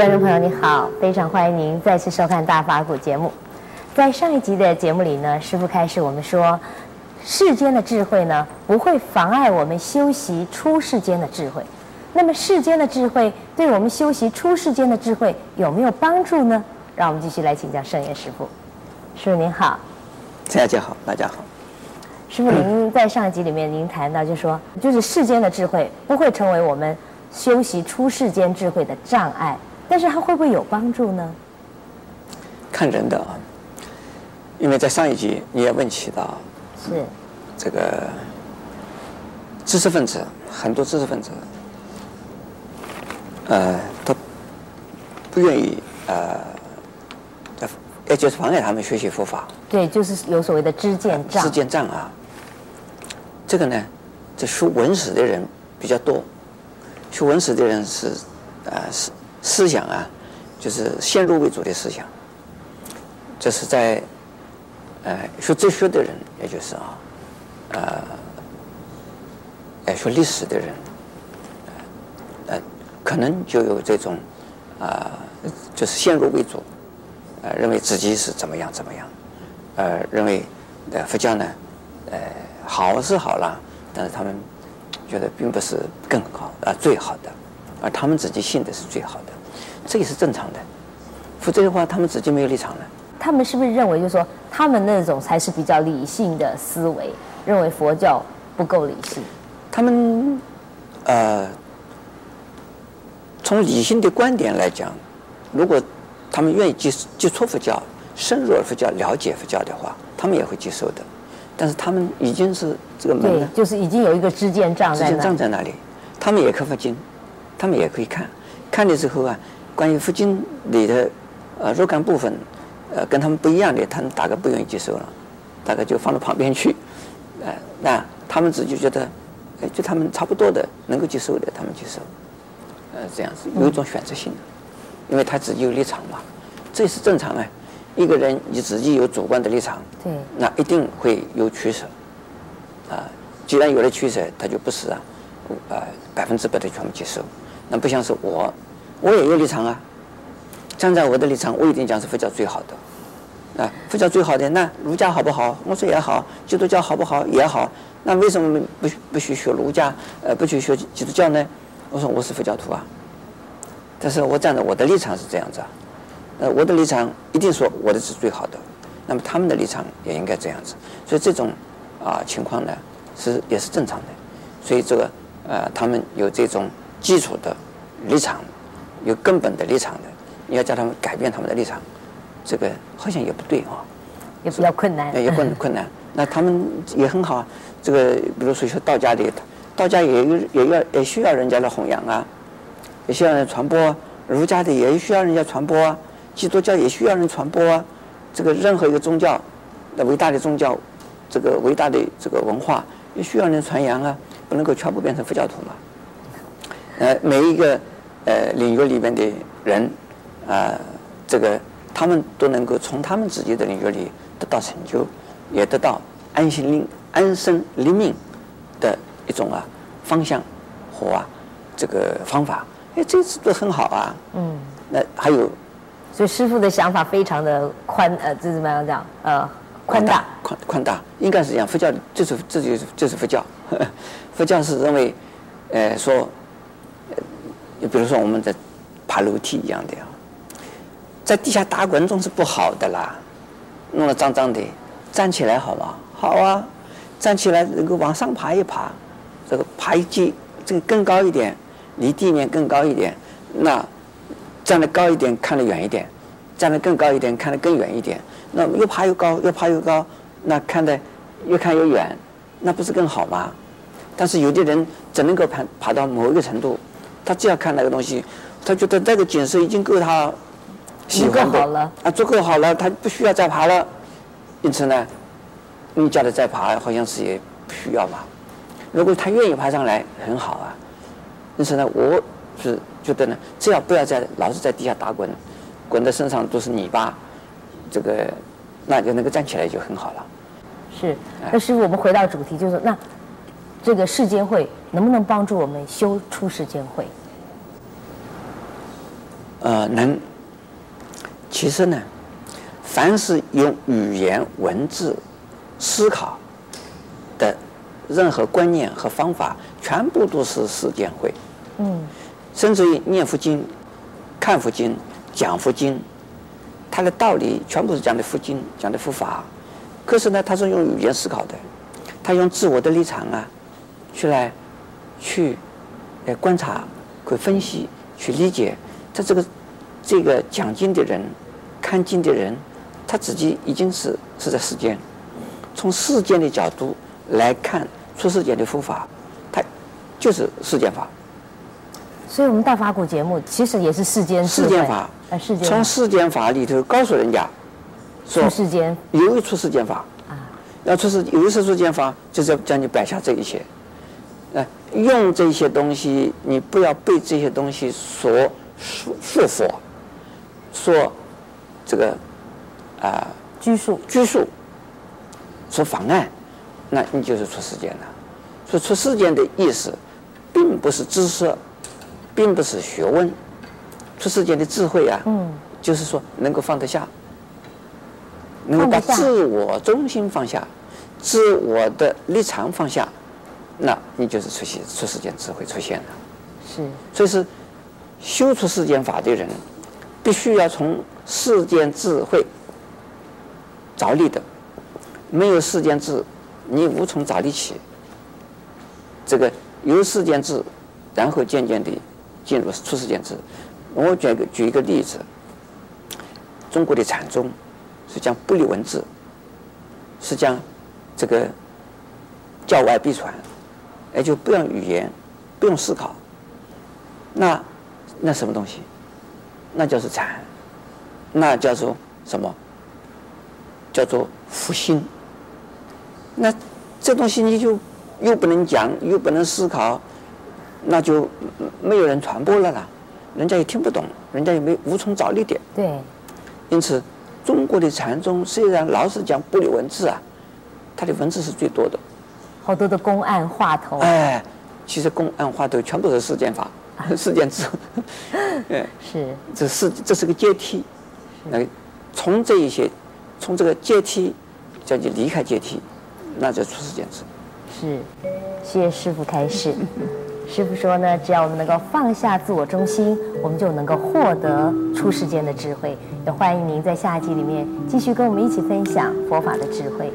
观众朋友，你好，非常欢迎您再次收看《大法古》节目。在上一集的节目里呢，师傅开始我们说，世间的智慧呢，不会妨碍我们修习出世间的智慧。那么，世间的智慧对我们修习出世间的智慧有没有帮助呢？让我们继续来请教圣严师傅。师傅您好，蔡小姐好，大家好。师傅，您在上一集里面您谈到，就说，就是世间的智慧不会成为我们修习出世间智慧的障碍，但是它会不会有帮助呢？看人的啊，因为在上一集你也问起到，是这个知识分子，很多知识分子，呃，他不愿意呃，也就是妨碍他们学习佛法。对，就是有所谓的知见障。知见障啊，这个呢，这学文史的人比较多。学文史的人是，呃，思思想啊，就是先入为主的思想。这是在，呃，学哲学的人，也就是啊，呃，学历史的人，呃，可能就有这种，啊、呃，就是先入为主，呃，认为自己是怎么样怎么样，呃，认为，呃，佛教呢，呃，好是好了，但是他们。觉得并不是更好啊，最好的，而他们自己信的是最好的，这也是正常的。否则的话，他们自己没有立场了。他们是不是认为，就是说，他们那种才是比较理性的思维，认为佛教不够理性？他们，呃，从理性的观点来讲，如果他们愿意接接触佛教、深入佛教、了解佛教的话，他们也会接受的。但是他们已经是这个门对，就是已经有一个知见障在那里。知见障在那里，他们也可以佛经，他们也可以看，看的时候啊，关于佛经里的呃若干部分，呃跟他们不一样的，他们大概不愿意接受了，大概就放到旁边去，呃，那他们自己觉得，哎，就他们差不多的能够接受的，他们接受，呃，这样子有一种选择性的，因为他自己有立场嘛，这是正常啊。一个人你自己有主观的立场，对，那一定会有取舍，啊，既然有了取舍，他就不是啊，呃，百分之百的全部接受。那不像是我，我也有立场啊，站在我的立场，我一定讲是佛教最好的，啊，佛教最好的，那儒家好不好？我说也好，基督教好不好？也好，那为什么不不去学儒家？呃，不去学基督教呢？我说我是佛教徒啊，但是我站在我的立场是这样子啊。呃，我的立场一定说我的是最好的，那么他们的立场也应该这样子，所以这种啊情况呢是也是正常的，所以这个呃他们有这种基础的立场，有根本的立场的，你要叫他们改变他们的立场，这个好像也不对啊，也比较困难，也困困难。那他们也很好，这个比如说说道家的，道家也有也要也需要人家来弘扬啊，也需要人传播，啊儒家的也需要人家传播啊。基督教也需要人传播啊，这个任何一个宗教，那伟大的宗教，这个伟大的这个文化也需要人传扬啊，不能够全部变成佛教徒嘛。呃，每一个呃领域里面的人，啊、呃，这个他们都能够从他们自己的领域里得到成就，也得到安心立安身立命的一种啊方向和啊这个方法，哎，这次都很好啊。嗯。那还有。所以师傅的想法非常的宽，呃，这怎么样讲？呃，宽大，宽宽大，应该是这样。佛教就是这就是就是佛教，佛教是认为，呃，说，呃，比如说我们在爬楼梯一样的呀，在地下打滚总是不好的啦，弄得脏脏的，站起来好吗？好啊，站起来能够往上爬一爬，这个爬一阶，这个更高一点，离地面更高一点，那。站得高一点，看得远一点；站得更高一点，看得更远一点。那越爬越高，越爬越高，那看得越看越远，那不是更好吗？但是有的人只能够爬爬到某一个程度，他这样看那个东西，他觉得那个景色已经够他喜欢的了啊，足够好了，他不需要再爬了。因此呢，你叫他再爬，好像是也不需要吧？如果他愿意爬上来，很好啊。因此呢，我是。觉得呢，只要不要再老是在地下打滚，滚的身上都是泥巴，这个那就能够站起来就很好了。是，那师傅，我们回到主题，就是那这个世间会能不能帮助我们修出世间慧？呃，能。其实呢，凡是用语言文字思考的任何观念和方法，全部都是世间慧。嗯。甚至于念佛经、看佛经、讲佛经，它的道理全部是讲的佛经、讲的佛法。可是呢，它是用语言思考的，他用自我的立场啊，去来去来观察、去分析、去理解。他这个这个讲经的人、看经的人，他自己已经是是在世间，从世间的角度来看出世间的佛法，他就是世间法。所以，我们大法鼓节目其实也是世间世间法。呃，世间从世间法里头告诉人家。出世间有一出世间法啊，要出世有一出世间法，就是要叫你摆下这一切，呃，用这些东西，你不要被这些东西所束束缚，说这个啊拘束拘束，说妨碍，那你就是出世间了。所以出世间的意思，并不是知识，并不是学问，出世间的智慧啊，嗯，就是说能够放得下。能够把自我中心放下，自我的立场放下，那你就是出现出世间智慧出现了。是，所以是修出世间法的人，必须要从世间智慧着力的，没有世间智，你无从着力起。这个由世间智，然后渐渐的进入出世间智。我举个举一个例子，中国的禅宗。是讲不离文字，是讲这个教外必传，也就不用语言，不用思考。那那什么东西？那叫做禅，那叫做什么？叫做佛心。那这东西你就又不能讲，又不能思考，那就没有人传播了啦，人家也听不懂，人家也没无从着力点。对，因此。中国的禅宗虽然老是讲不离文字啊，它的文字是最多的，好多的公案话头。哎，其实公案话头全部是世间法、世间智。哎，是，这是这是个阶梯，那从这一些，从这个阶梯叫你离开阶梯，那就出世间智。是，谢谢师傅开示。师傅说呢，只要我们能够放下自我中心，我们就能够获得出世间的智慧。也欢迎您在下一集里面继续跟我们一起分享佛法的智慧。